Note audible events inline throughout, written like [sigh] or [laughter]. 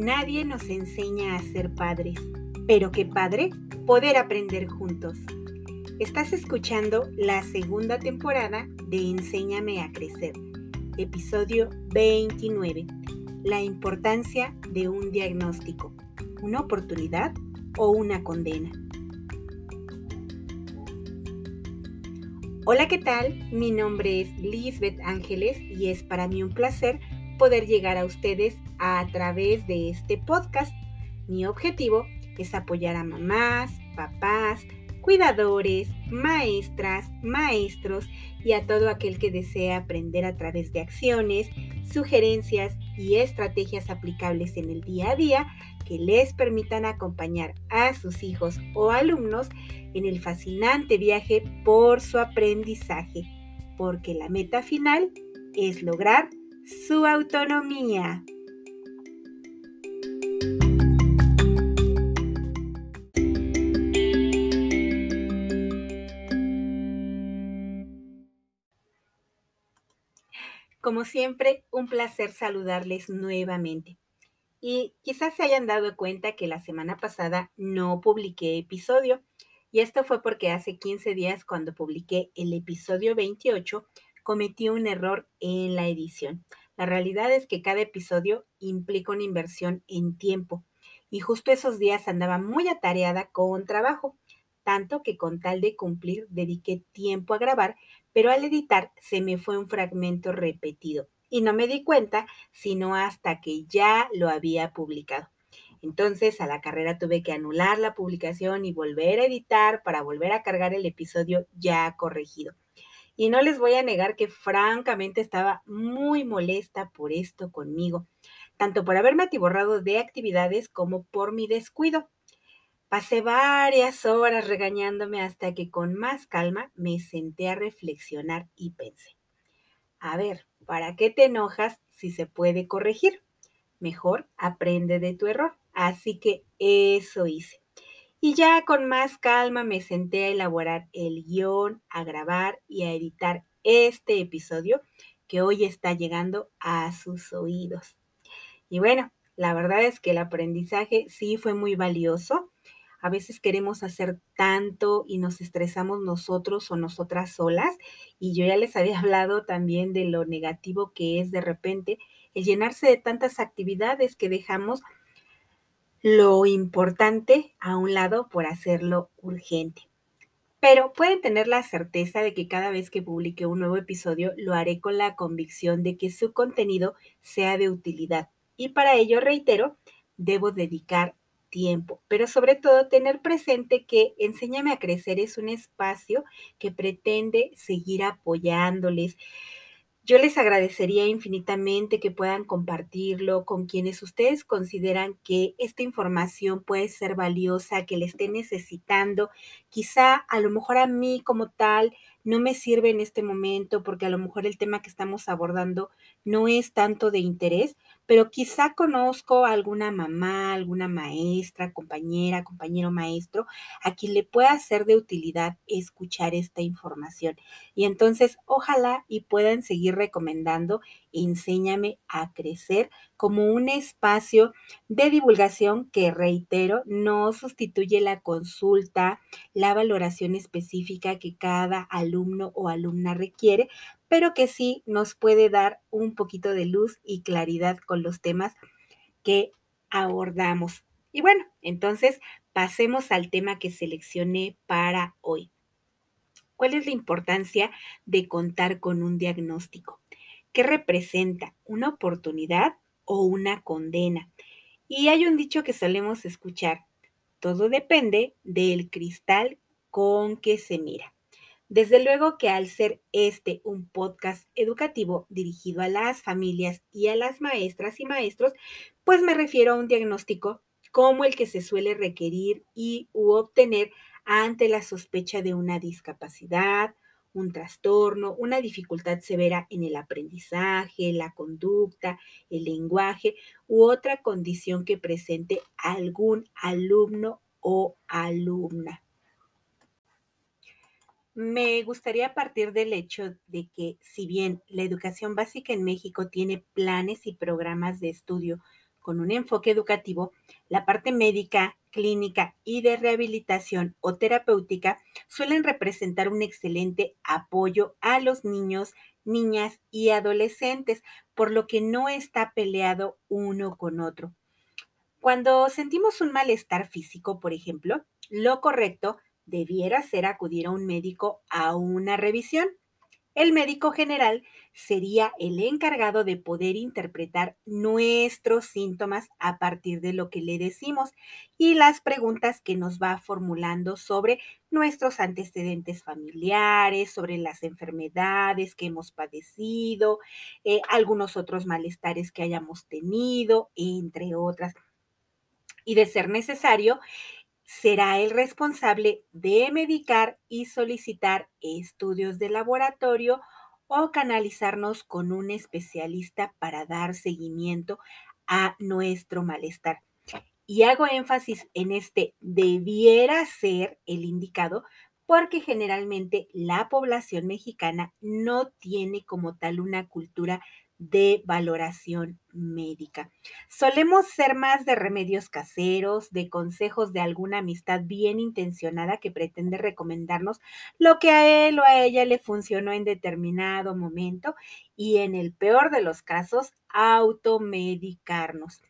nadie nos enseña a ser padres, pero qué padre poder aprender juntos. Estás escuchando la segunda temporada de Enséñame a Crecer, episodio 29, la importancia de un diagnóstico, una oportunidad o una condena. Hola, ¿qué tal? Mi nombre es Lisbeth Ángeles y es para mí un placer poder llegar a ustedes a través de este podcast. Mi objetivo es apoyar a mamás, papás, cuidadores, maestras, maestros y a todo aquel que desea aprender a través de acciones, sugerencias y estrategias aplicables en el día a día que les permitan acompañar a sus hijos o alumnos en el fascinante viaje por su aprendizaje, porque la meta final es lograr su autonomía. Como siempre, un placer saludarles nuevamente. Y quizás se hayan dado cuenta que la semana pasada no publiqué episodio. Y esto fue porque hace 15 días cuando publiqué el episodio 28 cometí un error en la edición. La realidad es que cada episodio implica una inversión en tiempo y justo esos días andaba muy atareada con trabajo, tanto que con tal de cumplir dediqué tiempo a grabar, pero al editar se me fue un fragmento repetido y no me di cuenta sino hasta que ya lo había publicado. Entonces a la carrera tuve que anular la publicación y volver a editar para volver a cargar el episodio ya corregido. Y no les voy a negar que francamente estaba muy molesta por esto conmigo, tanto por haberme atiborrado de actividades como por mi descuido. Pasé varias horas regañándome hasta que con más calma me senté a reflexionar y pensé, a ver, ¿para qué te enojas si se puede corregir? Mejor aprende de tu error. Así que eso hice. Y ya con más calma me senté a elaborar el guion, a grabar y a editar este episodio que hoy está llegando a sus oídos. Y bueno, la verdad es que el aprendizaje sí fue muy valioso. A veces queremos hacer tanto y nos estresamos nosotros o nosotras solas. Y yo ya les había [laughs] hablado también de lo negativo que es de repente el llenarse de tantas actividades que dejamos lo importante a un lado por hacerlo urgente. Pero pueden tener la certeza de que cada vez que publique un nuevo episodio lo haré con la convicción de que su contenido sea de utilidad. Y para ello, reitero, debo dedicar tiempo, pero sobre todo tener presente que Enséñame a Crecer es un espacio que pretende seguir apoyándoles, yo les agradecería infinitamente que puedan compartirlo con quienes ustedes consideran que esta información puede ser valiosa, que le estén necesitando. Quizá a lo mejor a mí como tal no me sirve en este momento porque a lo mejor el tema que estamos abordando no es tanto de interés, pero quizá conozco a alguna mamá, alguna maestra, compañera, compañero maestro, a quien le pueda ser de utilidad escuchar esta información. Y entonces, ojalá y puedan seguir recomendando Enséñame a crecer como un espacio de divulgación que, reitero, no sustituye la consulta, la valoración específica que cada alumno o alumna requiere, pero que sí nos puede dar un poquito de luz y claridad con los temas que abordamos. Y bueno, entonces pasemos al tema que seleccioné para hoy. ¿Cuál es la importancia de contar con un diagnóstico? ¿Qué representa? ¿Una oportunidad o una condena. Y hay un dicho que solemos escuchar, todo depende del cristal con que se mira. Desde luego que al ser este un podcast educativo dirigido a las familias y a las maestras y maestros, pues me refiero a un diagnóstico como el que se suele requerir y u obtener ante la sospecha de una discapacidad, un trastorno, una dificultad severa en el aprendizaje, la conducta, el lenguaje u otra condición que presente algún alumno o alumna. Me gustaría partir del hecho de que si bien la educación básica en México tiene planes y programas de estudio con un enfoque educativo, la parte médica, clínica y de rehabilitación o terapéutica suelen representar un excelente apoyo a los niños, niñas y adolescentes, por lo que no está peleado uno con otro. Cuando sentimos un malestar físico, por ejemplo, lo correcto debiera ser acudir a un médico a una revisión. El médico general sería el encargado de poder interpretar nuestros síntomas a partir de lo que le decimos y las preguntas que nos va formulando sobre nuestros antecedentes familiares, sobre las enfermedades que hemos padecido, eh, algunos otros malestares que hayamos tenido, entre otras. Y de ser necesario, será el responsable de medicar y solicitar estudios de laboratorio o canalizarnos con un especialista para dar seguimiento a nuestro malestar. Y hago énfasis en este debiera ser el indicado porque generalmente la población mexicana no tiene como tal una cultura de valoración médica. Solemos ser más de remedios caseros, de consejos de alguna amistad bien intencionada que pretende recomendarnos lo que a él o a ella le funcionó en determinado momento y en el peor de los casos, automedicarnos.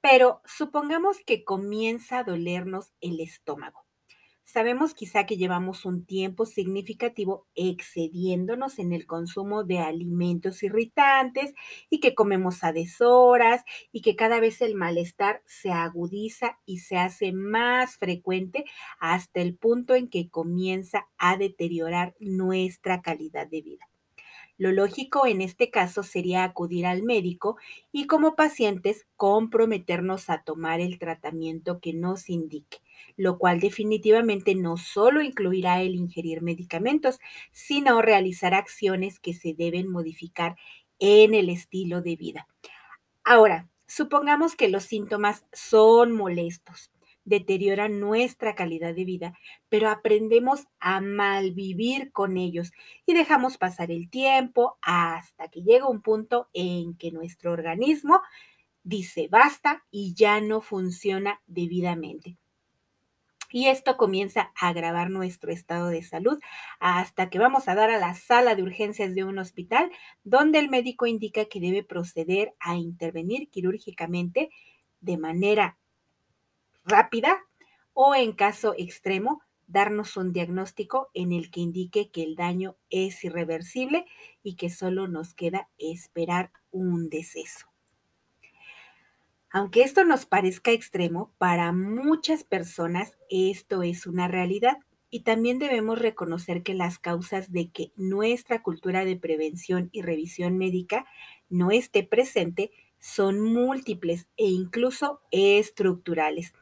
Pero supongamos que comienza a dolernos el estómago Sabemos quizá que llevamos un tiempo significativo excediéndonos en el consumo de alimentos irritantes y que comemos a deshoras y que cada vez el malestar se agudiza y se hace más frecuente hasta el punto en que comienza a deteriorar nuestra calidad de vida. Lo lógico en este caso sería acudir al médico y como pacientes comprometernos a tomar el tratamiento que nos indique lo cual definitivamente no solo incluirá el ingerir medicamentos, sino realizar acciones que se deben modificar en el estilo de vida. Ahora, supongamos que los síntomas son molestos, deterioran nuestra calidad de vida, pero aprendemos a malvivir con ellos y dejamos pasar el tiempo hasta que llega un punto en que nuestro organismo dice basta y ya no funciona debidamente. Y esto comienza a agravar nuestro estado de salud hasta que vamos a dar a la sala de urgencias de un hospital donde el médico indica que debe proceder a intervenir quirúrgicamente de manera rápida o en caso extremo darnos un diagnóstico en el que indique que el daño es irreversible y que solo nos queda esperar un deceso. Aunque esto nos parezca extremo, para muchas personas esto es una realidad y también debemos reconocer que las causas de que nuestra cultura de prevención y revisión médica no esté presente son múltiples e incluso estructurales,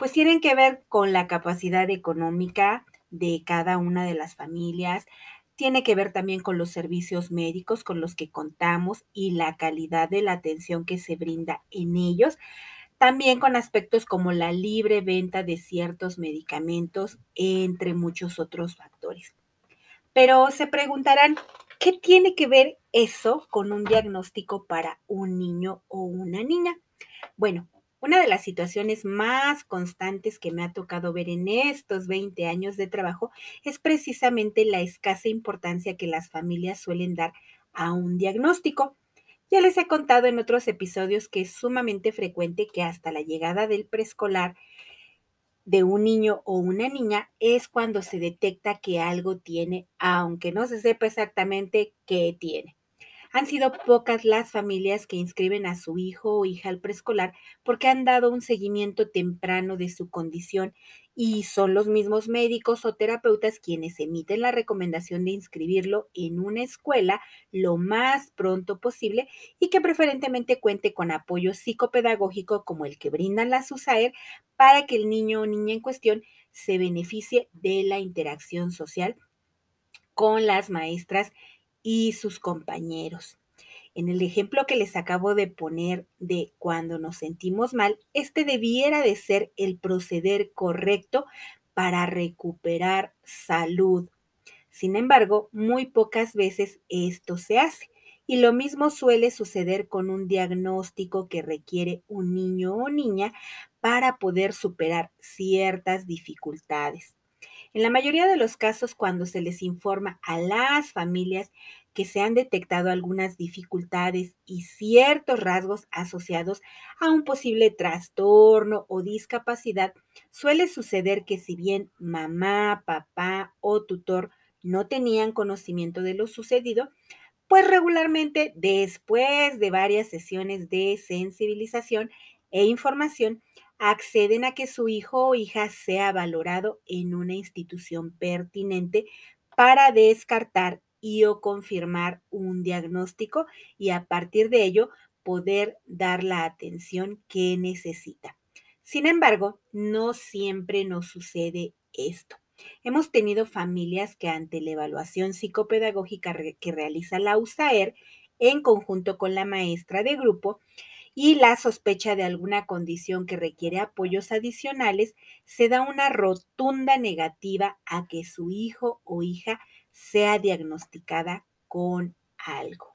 pues tienen que ver con la capacidad económica de cada una de las familias, tiene que ver también con los servicios médicos con los que contamos y la calidad de la atención que se brinda en ellos. También con aspectos como la libre venta de ciertos medicamentos, entre muchos otros factores. Pero se preguntarán, ¿qué tiene que ver eso con un diagnóstico para un niño o una niña? Bueno, una de las situaciones más constantes que me ha tocado ver en estos 20 años de trabajo es precisamente la escasa importancia que las familias suelen dar a un diagnóstico. Ya les he contado en otros episodios que es sumamente frecuente que hasta la llegada del preescolar de un niño o una niña es cuando se detecta que algo tiene, aunque no se sepa exactamente qué tiene. Han sido pocas las familias que inscriben a su hijo o hija al preescolar porque han dado un seguimiento temprano de su condición y son los mismos médicos o terapeutas quienes emiten la recomendación de inscribirlo en una escuela lo más pronto posible y que preferentemente cuente con apoyo psicopedagógico como el que brindan las USAER para que el niño o niña en cuestión se beneficie de la interacción social con las maestras y sus compañeros. En el ejemplo que les acabo de poner de cuando nos sentimos mal, este debiera de ser el proceder correcto para recuperar salud. Sin embargo, muy pocas veces esto se hace Y lo mismo suele suceder con un diagnóstico que requiere un niño o niña para poder superar ciertas dificultades. En la mayoría de los casos, cuando se les informa a las familias que se han detectado algunas dificultades y ciertos rasgos asociados a un posible trastorno o discapacidad, suele suceder que si bien mamá, papá o tutor no tenían conocimiento de lo sucedido, pues regularmente después de varias sesiones de sensibilización e información, acceden a que su hijo o hija sea valorado en una institución pertinente para descartar y o confirmar un diagnóstico y a partir de ello poder dar la atención que necesita. Sin embargo, no siempre nos sucede esto. Hemos tenido familias que ante la evaluación psicopedagógica que realiza la USAER en conjunto con la maestra de grupo y la sospecha de alguna condición que requiere apoyos adicionales, se da una rotunda negativa a que su hijo o hija sea diagnosticada con algo.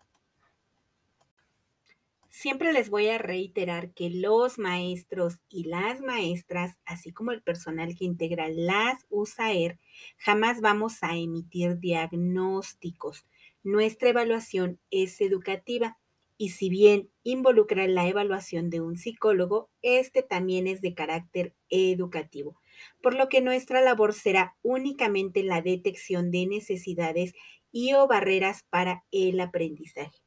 Siempre les voy a reiterar que los maestros y las maestras, así como el personal que integra las USAER, jamás vamos a emitir diagnósticos. Nuestra evaluación es educativa y si bien involucra la evaluación de un psicólogo, este también es de carácter educativo por lo que nuestra labor será únicamente la detección de necesidades y o barreras para el aprendizaje.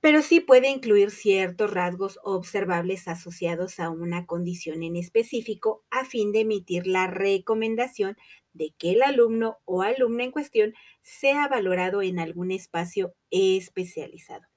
Pero sí puede incluir ciertos rasgos observables asociados a una condición en específico a fin de emitir la recomendación de que el alumno o alumna en cuestión sea valorado en algún espacio especializado.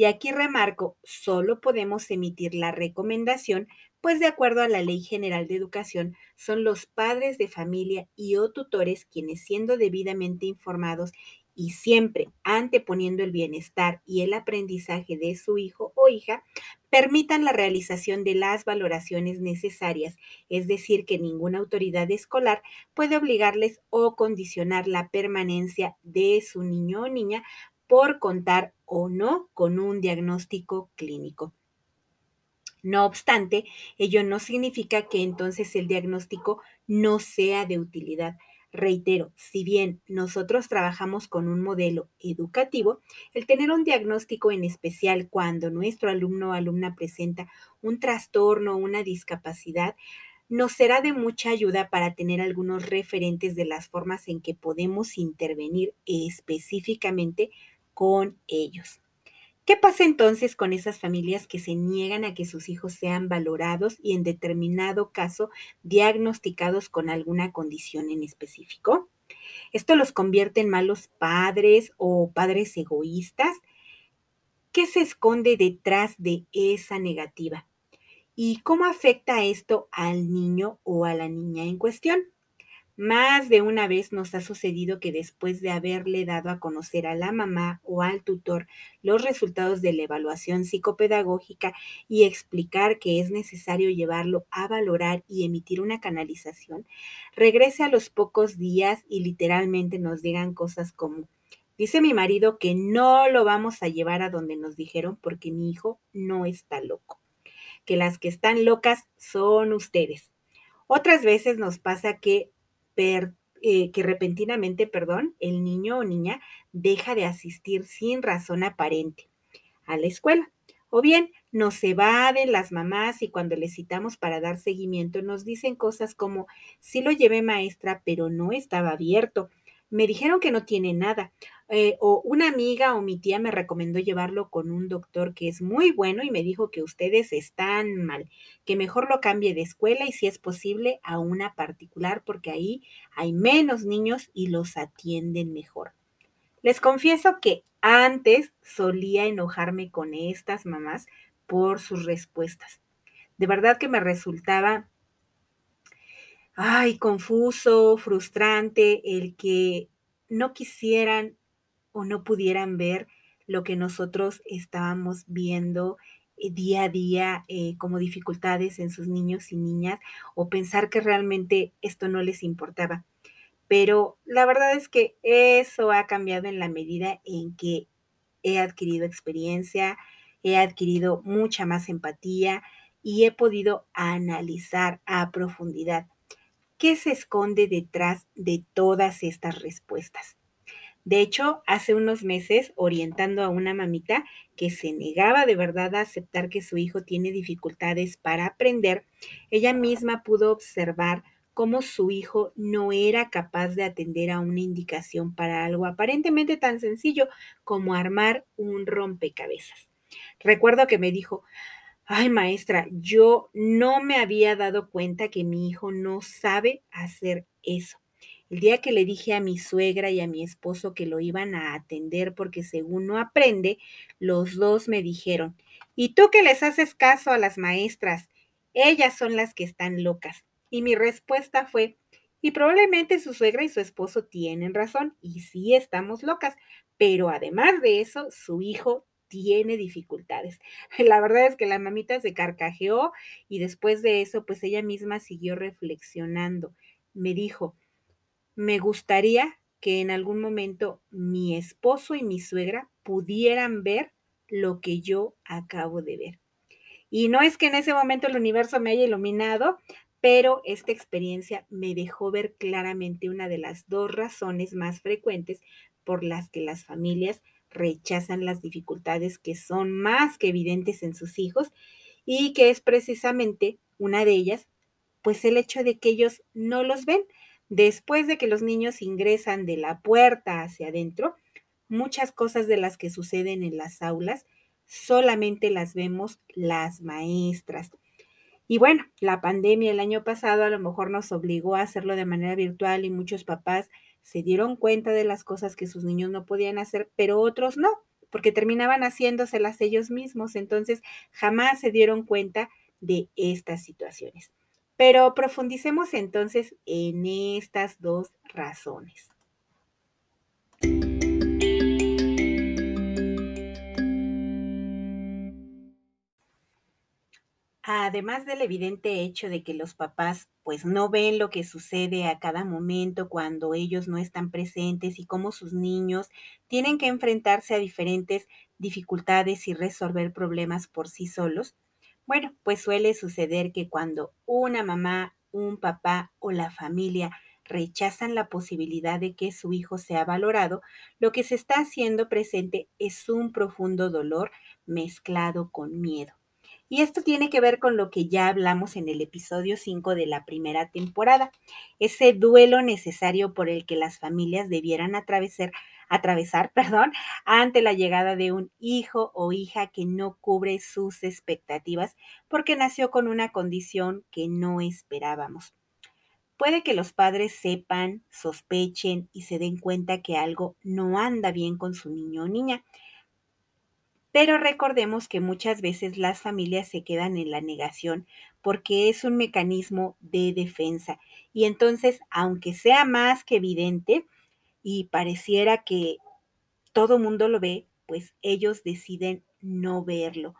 Y aquí remarco, solo podemos emitir la recomendación pues de acuerdo a la Ley General de Educación, son los padres de familia y o tutores quienes siendo debidamente informados y siempre anteponiendo el bienestar y el aprendizaje de su hijo o hija, permitan la realización de las valoraciones necesarias, es decir, que ninguna autoridad escolar puede obligarles o condicionar la permanencia de su niño o niña por contar o no con un diagnóstico clínico. No obstante, ello no significa que entonces el diagnóstico no sea de utilidad. Reitero, si bien nosotros trabajamos con un modelo educativo, el tener un diagnóstico en especial cuando nuestro alumno o alumna presenta un trastorno o una discapacidad, nos será de mucha ayuda para tener algunos referentes de las formas en que podemos intervenir específicamente con ellos. ¿Qué pasa entonces con esas familias que se niegan a que sus hijos sean valorados y en determinado caso diagnosticados con alguna condición en específico? ¿Esto los convierte en malos padres o padres egoístas? ¿Qué se esconde detrás de esa negativa? ¿Y cómo afecta esto al niño o a la niña en cuestión? Más de una vez nos ha sucedido que después de haberle dado a conocer a la mamá o al tutor los resultados de la evaluación psicopedagógica y explicar que es necesario llevarlo a valorar y emitir una canalización, regrese a los pocos días y literalmente nos digan cosas como, dice mi marido que no lo vamos a llevar a donde nos dijeron porque mi hijo no está loco, que las que están locas son ustedes. Otras veces nos pasa que eh, que repentinamente, perdón, el niño o niña deja de asistir sin razón aparente a la escuela. O bien nos evaden las mamás y cuando les citamos para dar seguimiento nos dicen cosas como, sí lo llevé maestra, pero no estaba abierto. Me dijeron que no tiene nada. Eh, o una amiga o mi tía me recomendó llevarlo con un doctor que es muy bueno y me dijo que ustedes están mal, que mejor lo cambie de escuela y si es posible a una particular porque ahí hay menos niños y los atienden mejor. Les confieso que antes solía enojarme con estas mamás por sus respuestas. De verdad que me resultaba, ay, confuso, frustrante el que no quisieran o no pudieran ver lo que nosotros estábamos viendo eh, día a día eh, como dificultades en sus niños y niñas o pensar que realmente esto no les importaba. Pero la verdad es que eso ha cambiado en la medida en que he adquirido experiencia, he adquirido mucha más empatía y he podido analizar a profundidad qué se esconde detrás de todas estas respuestas. De hecho, hace unos meses, orientando a una mamita que se negaba de verdad a aceptar que su hijo tiene dificultades para aprender, ella misma pudo observar cómo su hijo no era capaz de atender a una indicación para algo aparentemente tan sencillo como armar un rompecabezas. Recuerdo que me dijo, ay maestra, yo no me había dado cuenta que mi hijo no sabe hacer eso. El día que le dije a mi suegra y a mi esposo que lo iban a atender porque según no aprende, los dos me dijeron, ¿y tú que les haces caso a las maestras? Ellas son las que están locas. Y mi respuesta fue, y probablemente su suegra y su esposo tienen razón, y sí estamos locas, pero además de eso, su hijo tiene dificultades. [laughs] La verdad es que la mamita se carcajeó y después de eso, pues ella misma siguió reflexionando. Me dijo, me gustaría que en algún momento mi esposo y mi suegra pudieran ver lo que yo acabo de ver. Y no es que en ese momento el universo me haya iluminado, pero esta experiencia me dejó ver claramente una de las dos razones más frecuentes por las que las familias rechazan las dificultades que son más que evidentes en sus hijos y que es precisamente una de ellas, pues el hecho de que ellos no los ven, Después de que los niños ingresan de la puerta hacia adentro, muchas cosas de las que suceden en las aulas solamente las vemos las maestras. Y bueno, la pandemia el año pasado a lo mejor nos obligó a hacerlo de manera virtual y muchos papás se dieron cuenta de las cosas que sus niños no podían hacer, pero otros no, porque terminaban haciéndoselas ellos mismos. Entonces, jamás se dieron cuenta de estas situaciones. Pero profundicemos entonces en estas dos razones. Además del evidente hecho de que los papás pues no ven lo que sucede a cada momento cuando ellos no están presentes y cómo sus niños tienen que enfrentarse a diferentes dificultades y resolver problemas por sí solos, bueno, pues suele suceder que cuando una mamá, un papá o la familia rechazan la posibilidad de que su hijo sea valorado, lo que se está haciendo presente es un profundo dolor mezclado con miedo. Y esto tiene que ver con lo que ya hablamos en el episodio 5 de la primera temporada, ese duelo necesario por el que las familias debieran atravesar, atravesar [laughs] perdón, ante la llegada de un hijo o hija que no cubre sus expectativas porque nació con una condición que no esperábamos. Puede que los padres sepan, sospechen y se den cuenta que algo no anda bien con su niño o niña, pero recordemos que muchas veces las familias se quedan en la negación porque es un mecanismo de defensa. Y entonces, aunque sea más que evidente y pareciera que todo mundo lo ve, pues ellos deciden no verlo.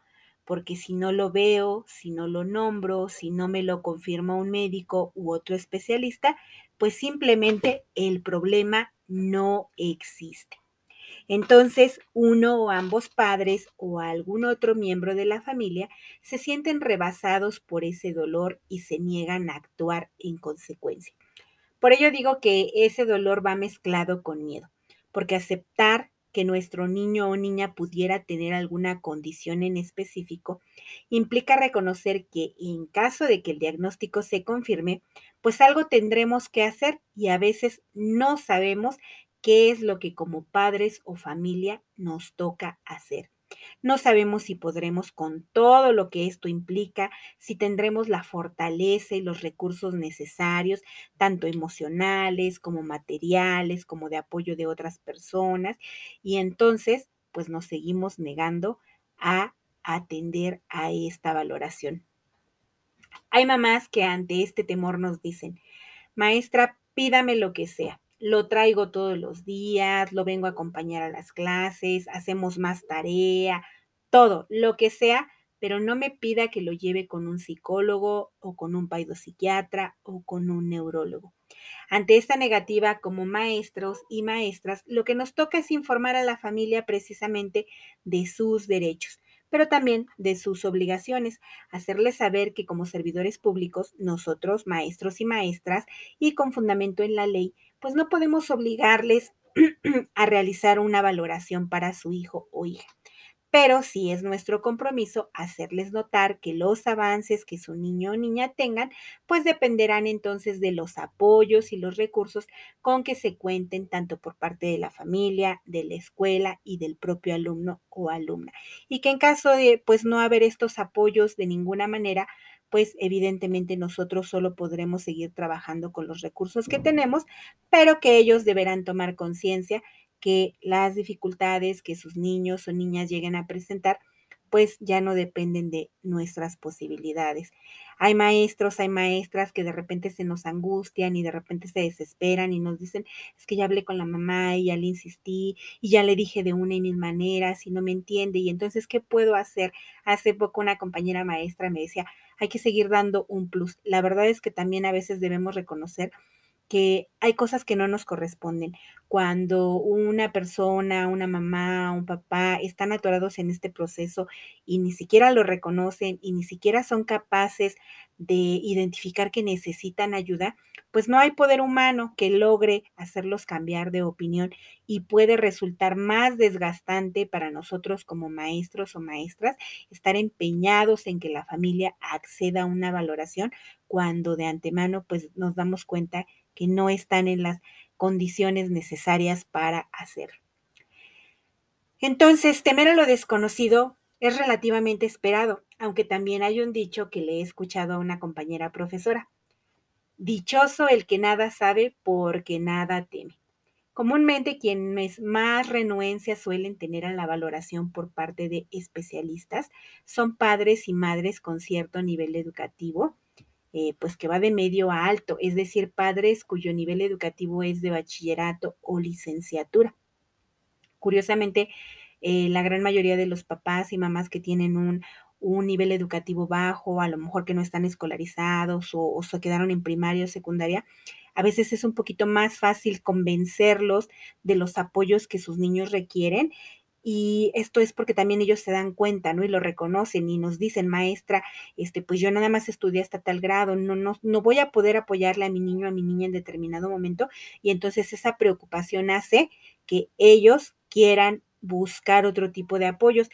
Porque si no lo veo, si no lo nombro, si no me lo confirma un médico u otro especialista, pues simplemente el problema no existe. Entonces, uno o ambos padres o algún otro miembro de la familia se sienten rebasados por ese dolor y se niegan a actuar en consecuencia. Por ello digo que ese dolor va mezclado con miedo, porque aceptar que nuestro niño o niña pudiera tener alguna condición en específico implica reconocer que en caso de que el diagnóstico se confirme, pues algo tendremos que hacer y a veces no sabemos qué es lo que como padres o familia nos toca hacer. No sabemos si podremos con todo lo que esto implica, si tendremos la fortaleza y los recursos necesarios, tanto emocionales como materiales, como de apoyo de otras personas. Y entonces, pues nos seguimos negando a atender a esta valoración. Hay mamás que ante este temor nos dicen, maestra, pídame lo que sea lo traigo todos los días, lo vengo a acompañar a las clases, hacemos más tarea, todo, lo que sea, pero no me pida que lo lleve con un psicólogo o con un psiquiatra o con un neurólogo. Ante esta negativa como maestros y maestras, lo que nos toca es informar a la familia precisamente de sus derechos pero también de sus obligaciones, hacerles saber que como servidores públicos, nosotros, maestros y maestras, y con fundamento en la ley, pues no podemos obligarles [clears throat] a realizar una valoración para su hijo o hija pero sí es nuestro compromiso hacerles notar que los avances que su niño o niña tengan, pues dependerán entonces de los apoyos y los recursos con que se cuenten tanto por parte de la familia, de la escuela y del propio alumno o alumna. Y que en caso de pues no haber estos apoyos de ninguna manera, pues evidentemente nosotros solo podremos seguir trabajando con los recursos que tenemos, pero que ellos deberán tomar conciencia que las dificultades que sus niños o niñas lleguen a presentar, pues ya no dependen de nuestras posibilidades. Hay maestros, hay maestras que de repente se nos angustian y de repente se desesperan y nos dicen, es que ya hablé con la mamá y ya le insistí y ya le dije de una y mil maneras y no me entiende y entonces, ¿qué puedo hacer? Hace poco una compañera maestra me decía, hay que seguir dando un plus. La verdad es que también a veces debemos reconocer que hay cosas que no nos corresponden. Cuando una persona, una mamá, un papá están atorados en este proceso y ni siquiera lo reconocen y ni siquiera son capaces de identificar que necesitan ayuda, pues no hay poder humano que logre hacerlos cambiar de opinión y puede resultar más desgastante para nosotros como maestros o maestras estar empeñados en que la familia acceda a una valoración cuando de antemano pues nos damos cuenta que no están en las condiciones necesarias para hacer. Entonces, temer a lo desconocido es relativamente esperado, aunque también hay un dicho que le he escuchado a una compañera profesora. Dichoso el que nada sabe porque nada teme. Comúnmente quienes más renuencia suelen tener a la valoración por parte de especialistas son padres y madres con cierto nivel educativo eh, pues que va de medio a alto, es decir, padres cuyo nivel educativo es de bachillerato o licenciatura. Curiosamente, eh, la gran mayoría de los papás y mamás que tienen un, nivel educativo bajo, a lo mejor que no están escolarizados o se quedaron en primaria o secundaria, a veces es un poquito más fácil convencerlos de los apoyos que sus niños requieren y esto es porque también ellos se dan cuenta, ¿no? Y lo reconocen y nos dicen, maestra, este, pues yo nada más estudié hasta tal grado, no, no, no voy a poder apoyarle a mi niño, a mi niña en determinado momento. Y entonces esa preocupación hace que ellos quieran buscar otro tipo de apoyos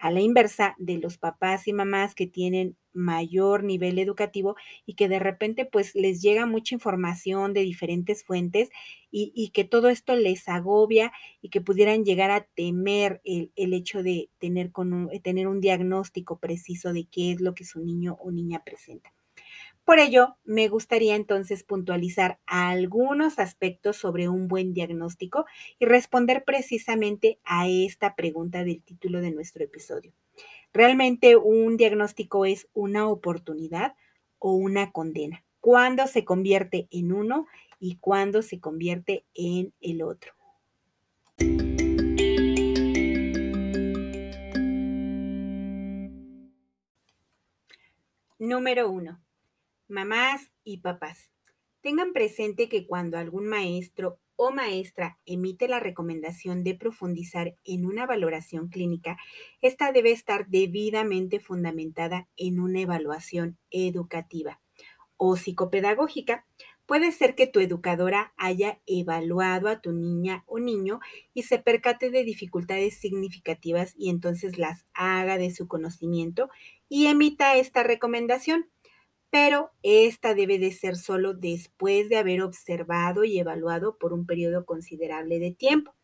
a la inversa de los papás y mamás que tienen mayor nivel educativo y que de repente pues les llega mucha información de diferentes fuentes y, que todo esto les agobia y que pudieran llegar a temer el, hecho de tener, con tener un diagnóstico preciso de qué es lo que su niño o niña presenta. Por ello, me gustaría entonces puntualizar algunos aspectos sobre un buen diagnóstico y responder precisamente a esta pregunta del título de nuestro episodio. ¿Realmente un diagnóstico es una oportunidad o una condena? ¿Cuándo se convierte en uno y cuándo se convierte en el otro? Número uno mamás y papás. Tengan presente que cuando algún maestro o maestra emite la recomendación de profundizar en una valoración clínica, esta debe estar debidamente fundamentada en una evaluación educativa o psicopedagógica. Puede ser que tu educadora haya evaluado a tu niña o niño y se percate de dificultades significativas y entonces las haga de su conocimiento y emita esta recomendación pero esta debe de ser solo después de haber observado y evaluado por un periodo considerable de tiempo.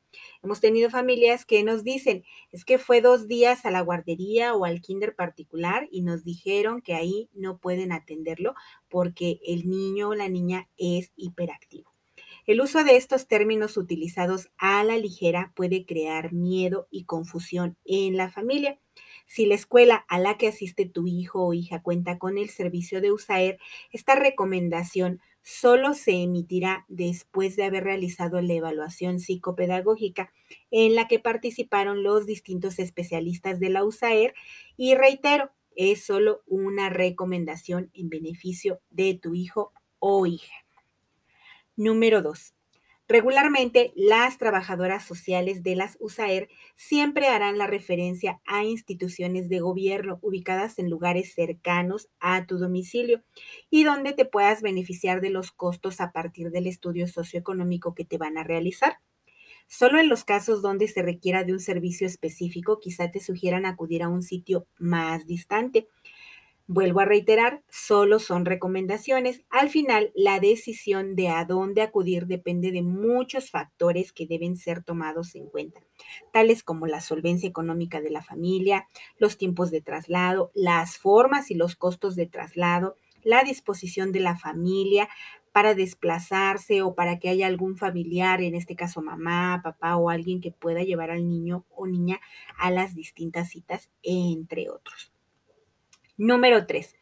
Hemos tenido familias que nos dicen, es que fue dos días a la guardería o al kinder particular y nos dijeron que ahí no pueden atenderlo porque el niño o la niña es hiperactivo. El uso de estos términos utilizados a la ligera puede crear miedo y confusión en la familia. Si la escuela a la que asiste tu hijo o hija cuenta con el servicio de USAER, esta recomendación solo se emitirá después de haber realizado la evaluación psicopedagógica en la que participaron los distintos especialistas de la USAER y reitero, es solo una recomendación en beneficio de tu hijo o hija. Número 2. Regularmente, las trabajadoras sociales de las USAER siempre harán la referencia a instituciones de gobierno ubicadas en lugares cercanos a tu domicilio y donde te puedas beneficiar de los costos a partir del estudio socioeconómico que te van a realizar. Solo en los casos donde se requiera de un servicio específico, quizá te sugieran acudir a un sitio más distante. Vuelvo a reiterar, solo son recomendaciones. Al final, la decisión de a dónde acudir depende de muchos factores que deben ser tomados en cuenta, tales como la solvencia económica de la familia, los tiempos de traslado, las formas y los costos de traslado, la disposición de la familia para desplazarse o para que haya algún familiar, en este caso mamá, papá o alguien que pueda llevar al niño o niña a las distintas citas, entre otros. Número 3.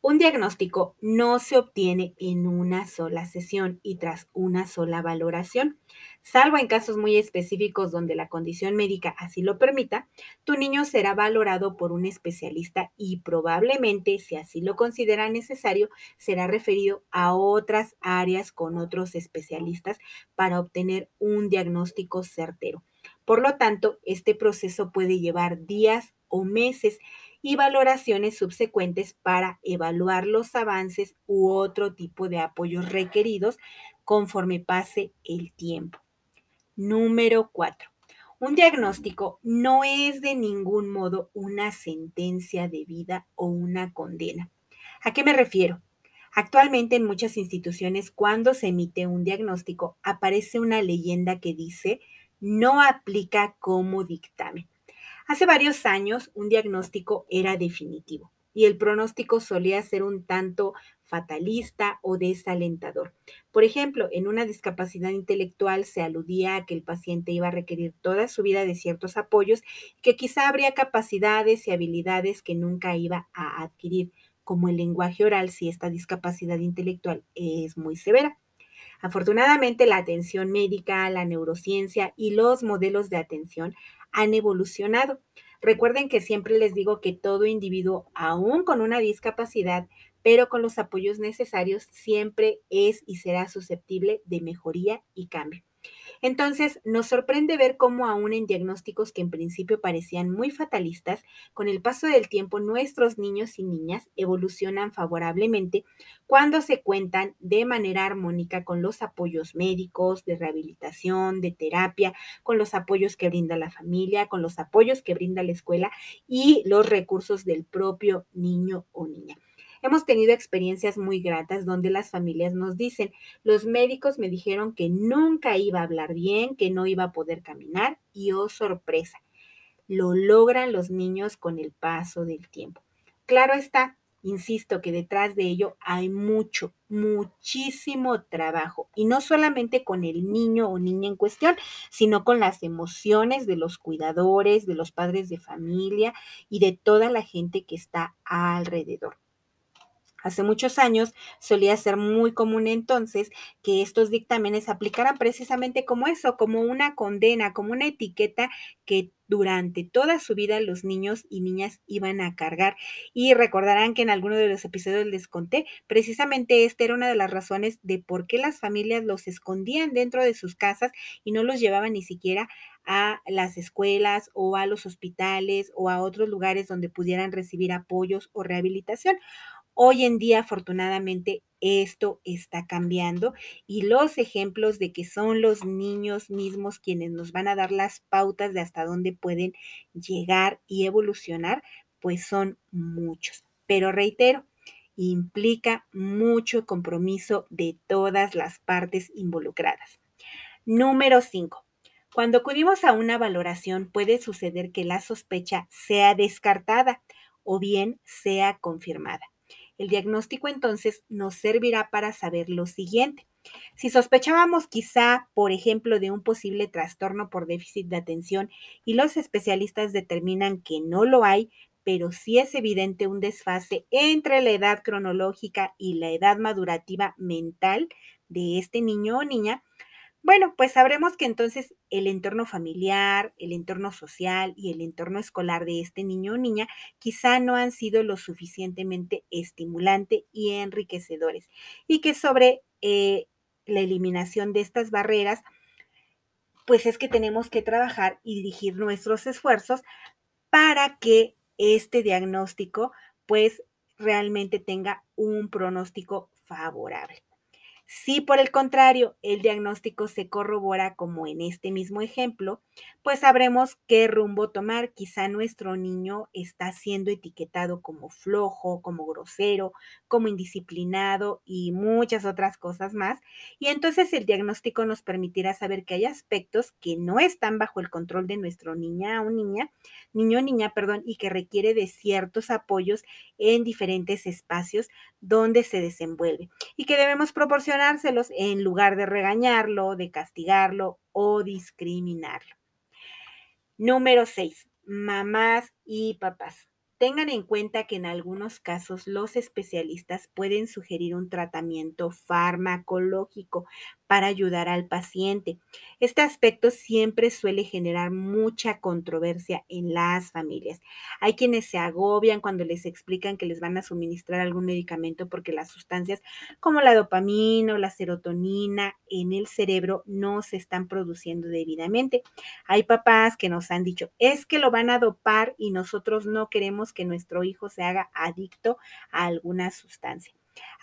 Un diagnóstico no se obtiene en una sola sesión y tras una sola valoración. Salvo en casos muy específicos donde la condición médica así lo permita, tu niño será valorado por un especialista y probablemente, si así lo considera necesario, será referido a otras áreas con otros especialistas para obtener un diagnóstico certero. Por lo tanto, este proceso puede llevar días o meses y valoraciones subsecuentes para evaluar los avances u otro tipo de apoyos requeridos conforme pase el tiempo. Número 4. Un diagnóstico no es de ningún modo una sentencia de vida o una condena. ¿A qué me refiero? Actualmente en muchas instituciones cuando se emite un diagnóstico aparece una leyenda que dice no aplica como dictamen. Hace varios años un diagnóstico era definitivo y el pronóstico solía ser un tanto fatalista o desalentador. Por ejemplo, en una discapacidad intelectual se aludía a que el paciente iba a requerir toda su vida de ciertos apoyos que quizá habría capacidades y habilidades que nunca iba a adquirir, como el lenguaje oral si esta discapacidad intelectual es muy severa. Afortunadamente, la atención médica, la neurociencia y los modelos de atención han evolucionado. Recuerden que siempre les digo que todo individuo, aún con una discapacidad, pero con los apoyos necesarios, siempre es y será susceptible de mejoría y cambio. Entonces, nos sorprende ver cómo aún en diagnósticos que en principio parecían muy fatalistas, con el paso del tiempo nuestros niños y niñas evolucionan favorablemente cuando se cuentan de manera armónica con los apoyos médicos, de rehabilitación, de terapia, con los apoyos que brinda la familia, con los apoyos que brinda la escuela y los recursos del propio niño o niña. Hemos tenido experiencias muy gratas donde las familias nos dicen, los médicos me dijeron que nunca iba a hablar bien, que no iba a poder caminar y oh sorpresa, lo logran los niños con el paso del tiempo. Claro está, insisto que detrás de ello hay mucho, muchísimo trabajo y no solamente con el niño o niña en cuestión, sino con las emociones de los cuidadores, de los padres de familia y de toda la gente que está alrededor. Hace muchos años solía ser muy común entonces que estos dictámenes aplicaran precisamente como eso, como una condena, como una etiqueta que durante toda su vida los niños y niñas iban a cargar. Y recordarán que en alguno de los episodios les conté, precisamente esta era una de las razones de por qué las familias los escondían dentro de sus casas y no los llevaban ni siquiera a las escuelas o a los hospitales o a otros lugares donde pudieran recibir apoyos o rehabilitación. Hoy en día, afortunadamente, esto está cambiando y los ejemplos de que son los niños mismos quienes nos van a dar las pautas de hasta dónde pueden llegar y evolucionar, pues son muchos. Pero reitero, implica mucho compromiso de todas las partes involucradas. Número 5. Cuando acudimos a una valoración puede suceder que la sospecha sea descartada o bien sea confirmada. El diagnóstico entonces nos servirá para saber lo siguiente. Si sospechábamos quizá, por ejemplo, de un posible trastorno por déficit de atención y los especialistas determinan que no lo hay, pero sí es evidente un desfase entre la edad cronológica y la edad madurativa mental de este niño o niña, bueno, pues sabremos que entonces el entorno familiar, el entorno social y el entorno escolar de este niño o niña quizá no han sido lo suficientemente estimulante y enriquecedores y que sobre eh, la eliminación de estas barreras, pues es que tenemos que trabajar y dirigir nuestros esfuerzos para que este diagnóstico pues realmente tenga un pronóstico favorable. Si por el contrario el diagnóstico se corrobora como en este mismo ejemplo, pues sabremos qué rumbo tomar. Quizá nuestro niño está siendo etiquetado como flojo, como grosero, como indisciplinado y muchas otras cosas más. Y entonces el diagnóstico nos permitirá saber que hay aspectos que no están bajo el control de nuestro niña o niña, niño o niña, perdón, y que requiere de ciertos apoyos en diferentes espacios donde se desenvuelve y que debemos en lugar de regañarlo, de castigarlo o discriminarlo. Número 6. Mamás y papás. Tengan en cuenta que en algunos casos los especialistas pueden sugerir un tratamiento farmacológico para ayudar al paciente. Este aspecto siempre suele generar mucha controversia en las familias. Hay quienes se agobian cuando les explican que les van a suministrar algún medicamento porque las sustancias como la dopamina o la serotonina en el cerebro no se están produciendo debidamente. Hay papás que nos han dicho, es que lo van a dopar y nosotros no queremos que nuestro hijo se haga adicto a alguna sustancia.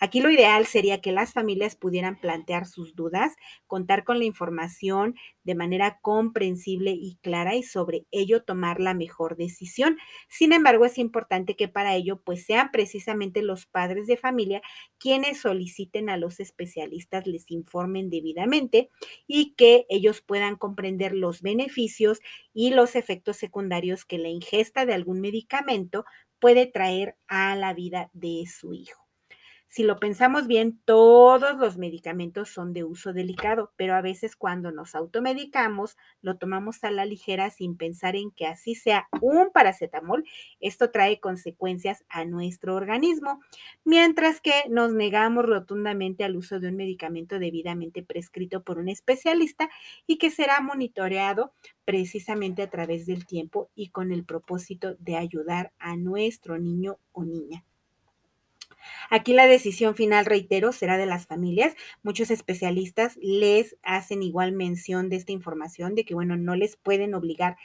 Aquí lo ideal sería que las familias pudieran plantear sus dudas, contar con la información de manera comprensible y clara y sobre ello tomar la mejor decisión. Sin embargo, es importante que para ello pues sean precisamente los padres de familia quienes soliciten a los especialistas les informen debidamente y que ellos puedan comprender los beneficios y los efectos secundarios que la ingesta de algún medicamento puede traer a la vida de su hijo. Si lo pensamos bien, todos los medicamentos son de uso delicado, pero a veces cuando nos automedicamos, lo tomamos a la ligera sin pensar en que así sea un paracetamol, esto trae consecuencias a nuestro organismo, mientras que nos negamos rotundamente al uso de un medicamento debidamente prescrito por un especialista y que será monitoreado precisamente a través del tiempo y con el propósito de ayudar a nuestro niño o niña. Aquí la decisión final, reitero, será de las familias. Muchos especialistas les hacen igual mención de esta información, de que, bueno, no les pueden obligar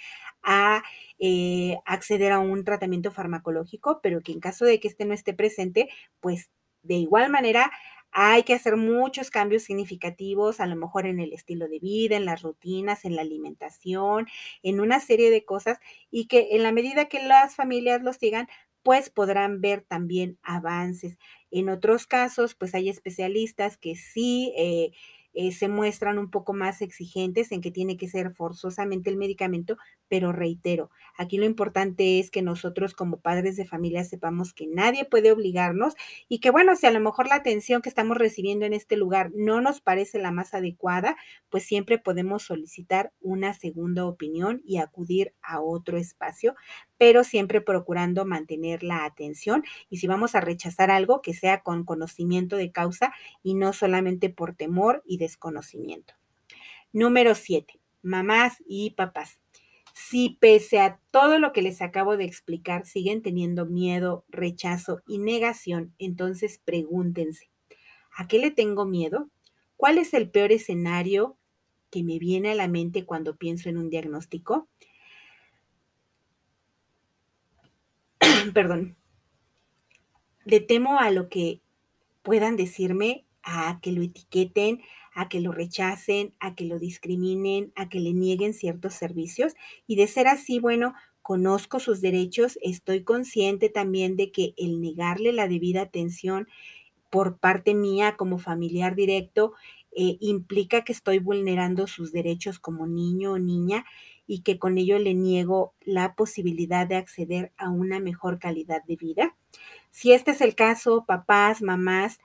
a eh, acceder a un tratamiento farmacológico, pero que en caso de que este no esté presente, pues de igual manera hay que hacer muchos cambios significativos, a lo mejor en el estilo de vida, en las rutinas, en la alimentación, en una serie de cosas, y que en la medida que las familias los sigan, pues podrán ver también avances. En otros casos, pues hay especialistas que sí eh, eh, se muestran un poco más exigentes en que tiene que ser forzosamente el medicamento, pero reitero, aquí lo importante es que nosotros como padres de familia sepamos que nadie puede obligarnos y que bueno, si a lo mejor la atención que estamos recibiendo en este lugar no nos parece la más adecuada, pues siempre podemos solicitar una segunda opinión y acudir a otro espacio, pero siempre procurando mantener la atención y si vamos a rechazar algo, que sea con conocimiento de causa y no solamente por temor y desconocimiento. Número 7. Mamás y papás. Si pese a todo lo que les acabo de explicar siguen teniendo miedo, rechazo y negación, entonces pregúntense, ¿a qué le tengo miedo? ¿Cuál es el peor escenario que me viene a la mente cuando pienso en un diagnóstico? [clears throat] Perdón. Le temo a lo que puedan decirme, a que lo etiqueten, a que lo rechacen, a que lo discriminen, a que le nieguen ciertos servicios. Y de ser así, bueno, conozco sus derechos, estoy consciente también de que el negarle la debida atención por parte mía como familiar directo eh, implica que estoy vulnerando sus derechos como niño o niña y que con ello le niego la posibilidad de acceder a una mejor calidad de vida. Si este es el caso, papás, mamás,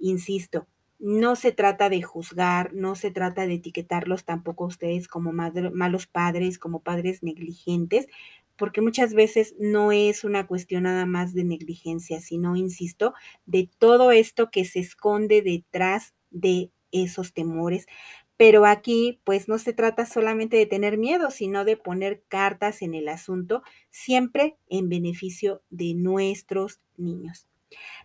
insisto, no se trata de juzgar, no se trata de etiquetarlos tampoco a ustedes como malos padres, como padres negligentes, porque muchas veces no es una cuestión nada más de negligencia, sino, insisto, de todo esto que se esconde detrás de esos temores. Pero aquí, pues no se trata solamente de tener miedo, sino de poner cartas en el asunto, siempre en beneficio de nuestros niños.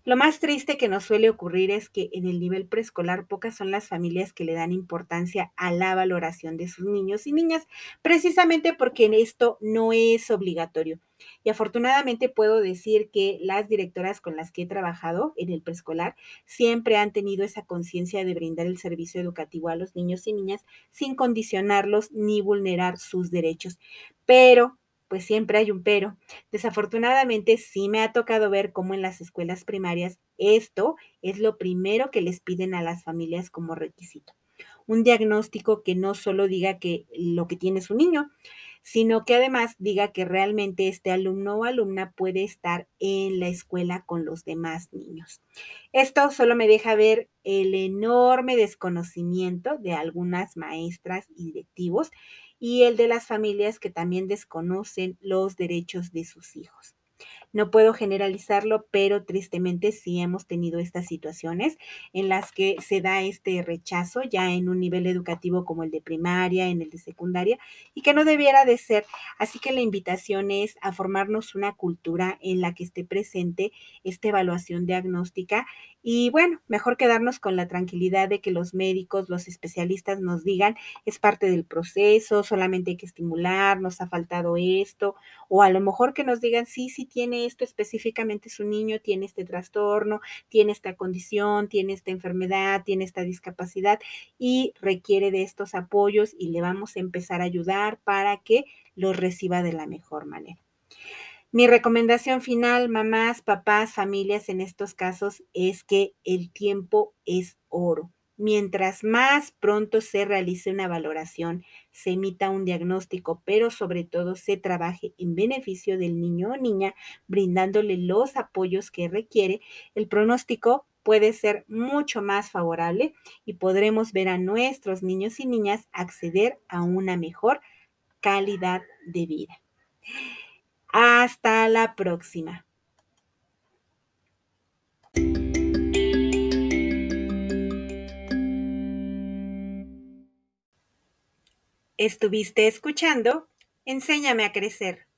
Lo más triste que nos suele ocurrir es que en el nivel preescolar pocas son las familias que le dan importancia a la valoración de sus niños y niñas, precisamente porque en esto no es obligatorio. Y afortunadamente puedo decir que las directoras con las que he trabajado en el preescolar siempre han tenido esa conciencia de brindar el servicio educativo a los niños y niñas sin condicionarlos ni vulnerar sus derechos. Pero pues siempre hay un pero. Desafortunadamente sí me ha tocado ver cómo en las escuelas primarias esto es lo primero que les piden a las familias como requisito. Un diagnóstico que no solo diga que lo que tiene su niño, sino que además diga que realmente este alumno o alumna puede estar en la escuela con los demás niños. Esto solo me deja ver el enorme desconocimiento de algunas maestras y directivos y el de las familias que también desconocen los derechos de sus hijos. No puedo generalizarlo, pero tristemente sí hemos tenido estas situaciones en las que se da este rechazo ya en un nivel educativo como el de primaria, en el de secundaria, y que no debiera de ser. Así que la invitación es a formarnos una cultura en la que esté presente esta evaluación diagnóstica y bueno, mejor quedarnos con la tranquilidad de que los médicos, los especialistas nos digan, es parte del proceso, solamente hay que estimular, nos ha faltado esto, o a lo mejor que nos digan, sí, sí tiene esto específicamente su niño, tiene este trastorno, tiene esta condición, tiene esta enfermedad, tiene esta discapacidad y requiere de estos apoyos y le vamos a empezar a ayudar para que los reciba de la mejor manera. Mi recomendación final, mamás, papás, familias en estos casos, es que el tiempo es oro. Mientras más pronto se realice una valoración, se emita un diagnóstico, pero sobre todo se trabaje en beneficio del niño o niña, brindándole los apoyos que requiere, el pronóstico puede ser mucho más favorable y podremos ver a nuestros niños y niñas acceder a una mejor calidad de vida. Hasta la próxima. Estuviste escuchando Enséñame a crecer